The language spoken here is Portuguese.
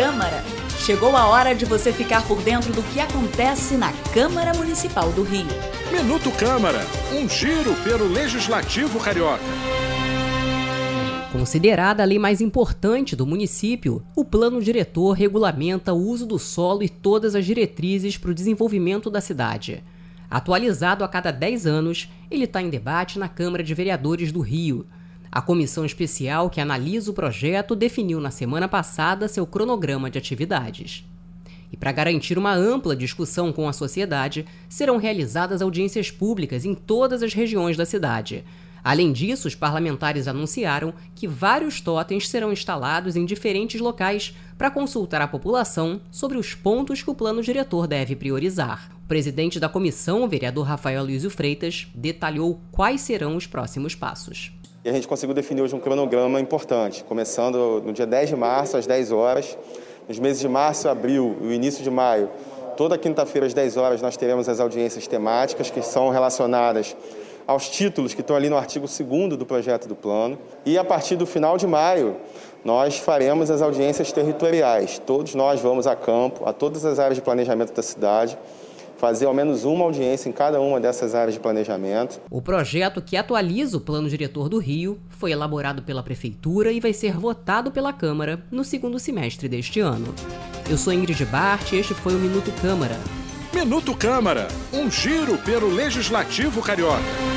Câmara. Chegou a hora de você ficar por dentro do que acontece na Câmara Municipal do Rio. Minuto Câmara, um giro pelo Legislativo Carioca. Considerada a lei mais importante do município, o plano diretor regulamenta o uso do solo e todas as diretrizes para o desenvolvimento da cidade. Atualizado a cada 10 anos, ele está em debate na Câmara de Vereadores do Rio. A comissão especial que analisa o projeto definiu na semana passada seu cronograma de atividades. E para garantir uma ampla discussão com a sociedade, serão realizadas audiências públicas em todas as regiões da cidade. Além disso, os parlamentares anunciaram que vários totens serão instalados em diferentes locais para consultar a população sobre os pontos que o plano diretor deve priorizar. O presidente da comissão, o vereador Rafael Luizio Freitas, detalhou quais serão os próximos passos. E a gente conseguiu definir hoje um cronograma importante, começando no dia 10 de março, às 10 horas. Nos meses de março, abril e o início de maio, toda quinta-feira às 10 horas, nós teremos as audiências temáticas que são relacionadas aos títulos que estão ali no artigo 2 do projeto do plano. E a partir do final de maio, nós faremos as audiências territoriais. Todos nós vamos a campo, a todas as áreas de planejamento da cidade, fazer ao menos uma audiência em cada uma dessas áreas de planejamento. O projeto que atualiza o plano diretor do Rio foi elaborado pela Prefeitura e vai ser votado pela Câmara no segundo semestre deste ano. Eu sou Ingrid Bart e este foi o Minuto Câmara. Minuto Câmara, um giro pelo Legislativo Carioca.